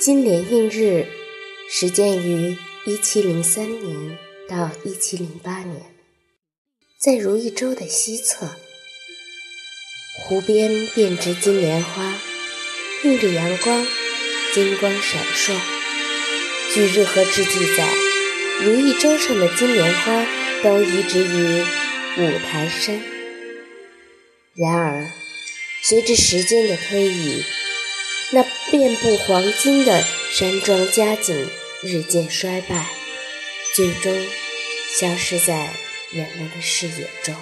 金莲印日始建于一七零三年到一七零八年，在如意洲的西侧，湖边遍植金莲花，映着阳光，金光闪烁。据日和志记载，如意洲上的金莲花都移植于五台山。然而，随着时间的推移，那遍布黄金的山庄家景日渐衰败，最终消失在人们的视野中。